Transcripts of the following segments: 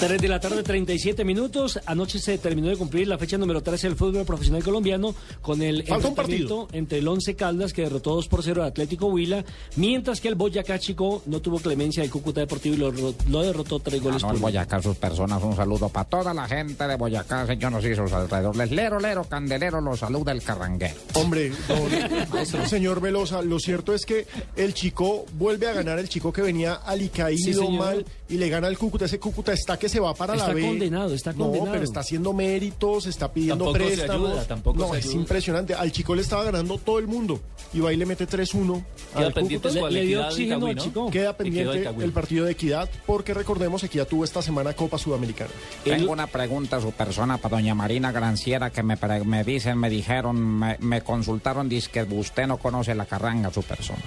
3 de la tarde, 37 minutos. Anoche se terminó de cumplir la fecha número 13 del fútbol profesional colombiano con el Falta un enfrentamiento entre el Once Caldas que derrotó 2 por 0 al Atlético Huila, mientras que el Boyacá Chico no tuvo clemencia del Cúcuta Deportivo y lo, lo derrotó 3 goles No, por el uno. Boyacá, sus personas, un saludo para toda la gente de Boyacá, señores y sus alrededores. Lero, lero, candelero, los saluda el carranguero. Hombre, don- señor Velosa, lo cierto es que el chico vuelve a ganar, el chico que venía alicaído Sí, señor. mal y le gana al Cúcuta. Ese Cúcuta está que se va para Está la B. condenado, está No, condenado. pero está haciendo méritos, está pidiendo Tampoco se préstamos. ayuda, tampoco no, se es ayuda. impresionante. Al chico le estaba ganando todo el mundo y va y le mete 3-1 Queda al pendiente Cúcuta. Le- le dio oxígeno al ¿no? chico. Queda pendiente el partido de Equidad porque recordemos Equidad tuvo esta semana Copa Sudamericana. Tengo una pregunta a su persona para doña Marina Granciera que me, pre- me dicen, me dijeron, me, me consultaron, dice que usted no conoce la carranga, su persona.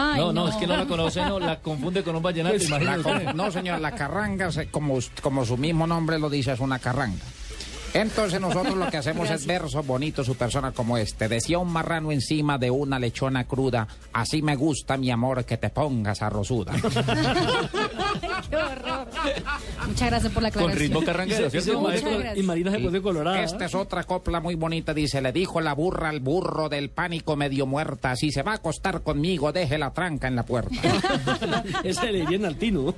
Ay, No, no, es que no la conoce, no, la confunde con un vallenato, imagínate. con- no, señora, la carranga, como, como su mismo nombre lo dice, es una carranga. Entonces nosotros lo que hacemos es versos bonitos, su persona como este. Decía un marrano encima de una lechona cruda, así me gusta mi amor que te pongas arrozuda. Qué horror. Muchas gracias por la Con aclaración. ritmo carranguero, ¿cierto, gracias. Y Marina se pone colorada. Esta es otra copla muy bonita, dice, le dijo la burra al burro del pánico medio muerta, si se va a acostar conmigo, deje la tranca en la puerta. Esa le dirían al Tino.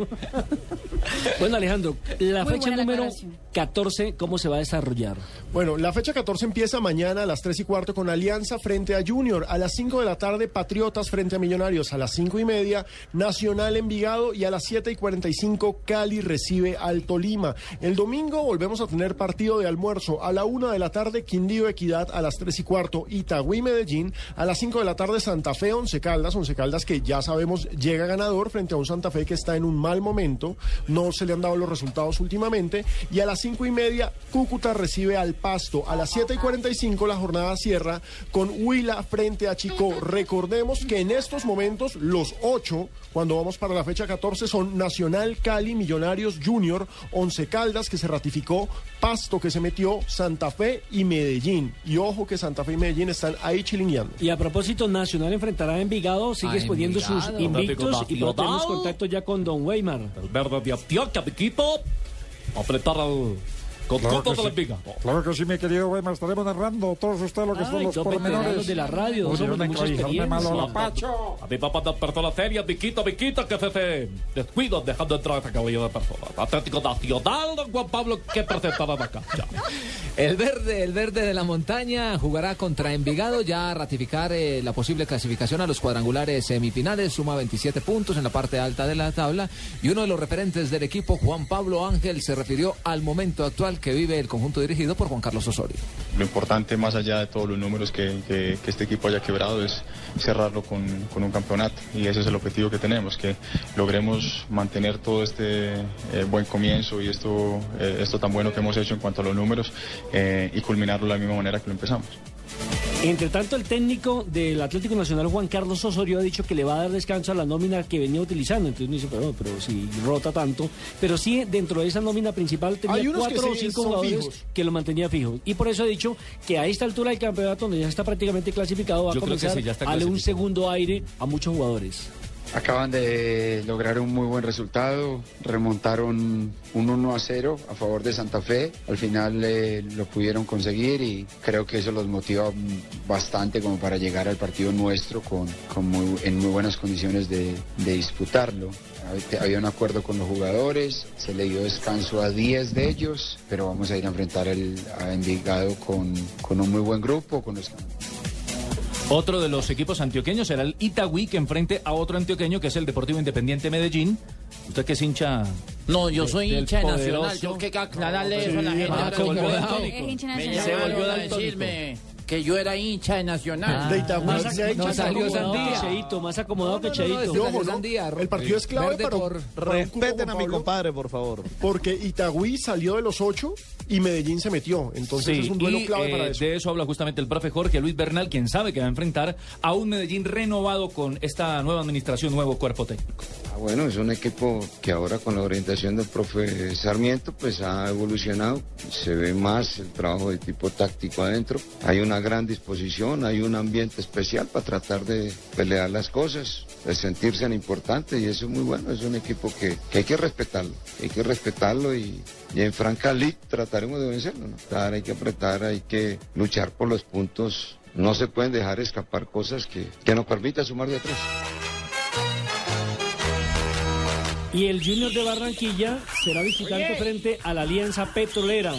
bueno, Alejandro, la Muy fecha la número aclaración. 14, ¿cómo se va a desarrollar? Bueno, la fecha 14 empieza mañana a las 3 y cuarto con Alianza frente a Junior. A las 5 de la tarde, Patriotas frente a Millonarios. A las 5 y media, Nacional Envigado. Y a las 7 y 45, Cali recibe al Tolima. El domingo volvemos a tener partido de almuerzo. A la 1 de la tarde, Quindío Equidad. A las 3 y cuarto, Itagüí Medellín. A las 5 de la tarde, Santa Fe Once Caldas. Once Caldas que ya sabemos llega ganador frente a un Santa Fe que está en un mal momento. No se le han dado los resultados últimamente. Y a las 5 y media, Cúcuta recibe al Pasto. A las 7 y 45 la jornada cierra con Huila frente a Chico. Recordemos que en estos momentos los ocho, cuando vamos para la fecha 14, son Nacional, Cali, Millonarios, Junior, Once Caldas que se ratificó, Pasto que se metió, Santa Fe y Medellín. Y ojo que Santa Fe y Medellín están ahí chilingueando. Y a propósito, Nacional enfrentará a Envigado, sigue exponiendo sus invictos y Nacional. tenemos contacto ya con Don Weimar. El verde de Antioquia, Piquito. Apretar al... Con Claro de la sí. claro que sí, mi querido Weimar. Estaremos narrando todos ustedes lo que son Ay, los dos veteranos pormenores. de la radio, de no mucha me cohijarme malo la pacho. A mi papá de personas serias, Piquito, Piquito, que se, se descuidan dejando entrar a esta caballero de personas. Atlético Nacional, don Juan Pablo, que presentará la cancha. El verde, el verde de la montaña jugará contra Envigado ya a ratificar eh, la posible clasificación a los cuadrangulares semifinales, suma 27 puntos en la parte alta de la tabla y uno de los referentes del equipo, Juan Pablo Ángel, se refirió al momento actual que vive el conjunto dirigido por Juan Carlos Osorio. Lo importante, más allá de todos los números que, este equipo haya quebrado, es cerrarlo con, con un campeonato. Y ese es el objetivo que tenemos, que logremos mantener todo este eh, buen comienzo y esto, eh, esto tan bueno que hemos hecho en cuanto a los números eh, y culminarlo de la misma manera que lo empezamos. Entre tanto, el técnico del Atlético Nacional, Juan Carlos Osorio, ha dicho que le va a dar descanso a la nómina que venía utilizando. Entonces uno dice, pero, pero si rota tanto. Pero sí, dentro de esa nómina principal tenía cuatro o cinco jugadores fijos. que lo mantenía fijo. Y por eso ha dicho que a esta altura del campeonato, donde ya está prácticamente clasificado, va Yo a comenzar a darle un segundo aire a muchos jugadores. Acaban de lograr un muy buen resultado, remontaron un 1 a 0 a favor de Santa Fe, al final eh, lo pudieron conseguir y creo que eso los motiva bastante como para llegar al partido nuestro con, con muy- en muy buenas condiciones de, de disputarlo. Había- Había un acuerdo con los jugadores, se le dio descanso a 10 de ellos, pero vamos a ir a enfrentar el, a Envigado con, con un muy buen grupo, con los Otro de los equipos antioqueños será el Itagüí, que enfrente a otro antioqueño, que es el Deportivo Independiente Medellín. Usted que es hincha... No, yo soy hincha de Nacional. Tengo que aclararle eso a la gente. Ah, ahora se volvió mismo. daltónico. Es hincha Me nacional. Se volvió llamaron a daltónico. decirme que yo era hincha de Nacional. de Itagüí Más, se ha hecho más salió acomodado Sandía. Cheito, más acomodado que No, no, no, Cheito. Y ojo, salió ¿no? Sandía. El partido es clave Verde para, por- para un cupo, Respeten a mi Pablo, compadre, por favor. Porque Itagüí salió de los ocho y Medellín se metió. Entonces Sí, es un duelo y, clave eh, para eso. de eso habla justamente el profe Jorge Luis Bernal, quien sabe que va a enfrentar a un Medellín renovado con esta nueva administración, nuevo cuerpo técnico. Ah, bueno, es un equipo que ahora con la orientación del profe Sarmiento pues ha evolucionado, se ve más el trabajo de tipo táctico adentro, hay una gran disposición, hay un ambiente especial para tratar de pelear las cosas, de sentirse en importante y eso es muy bueno, es un equipo que, que hay que respetarlo, hay que respetarlo y, y en Franca League trataremos de vencerlo, hay que apretar, hay que luchar por los puntos, no se pueden dejar escapar cosas que, que nos permitan sumar de atrás. Y el Junior de Barranquilla será visitante frente a la Alianza Petrolera.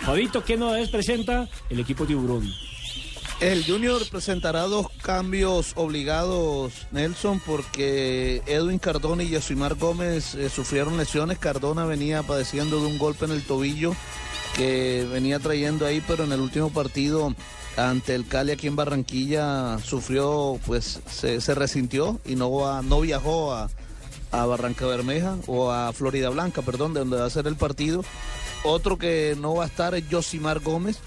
Fabito, ¿qué novedades presenta el equipo tiburón? El Junior presentará dos cambios obligados, Nelson, porque Edwin Cardona y Yosimar Gómez eh, sufrieron lesiones. Cardona venía padeciendo de un golpe en el tobillo que venía trayendo ahí, pero en el último partido ante el Cali aquí en Barranquilla sufrió, pues se, resintió y no, no viajó a, a Barranca Bermeja o a Florida Blanca, perdón, de donde va a ser el partido. Otro que no va a estar es Josimar Gómez.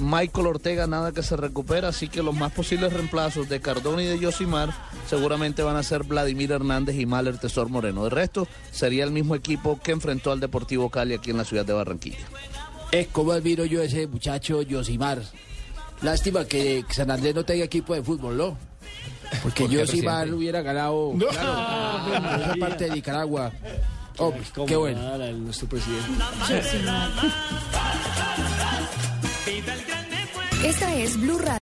Michael Ortega nada que se recupera, así que los más posibles reemplazos de Cardona y de Josimar seguramente van a ser Vladimir Hernández y Mahler Tesor Moreno. De resto, sería el mismo equipo que enfrentó al Deportivo Cali aquí en la ciudad de Barranquilla. Es como admiro yo a ese muchacho Yosimar. Lástima que San Andrés no tenga equipo de fútbol, ¿no? Porque ¿Por qué, Yosimar presidente? hubiera ganado No. claro, esa parte de Nicaragua. Oh, qué bueno. Nuestro presidente. Esta es Blue Radio.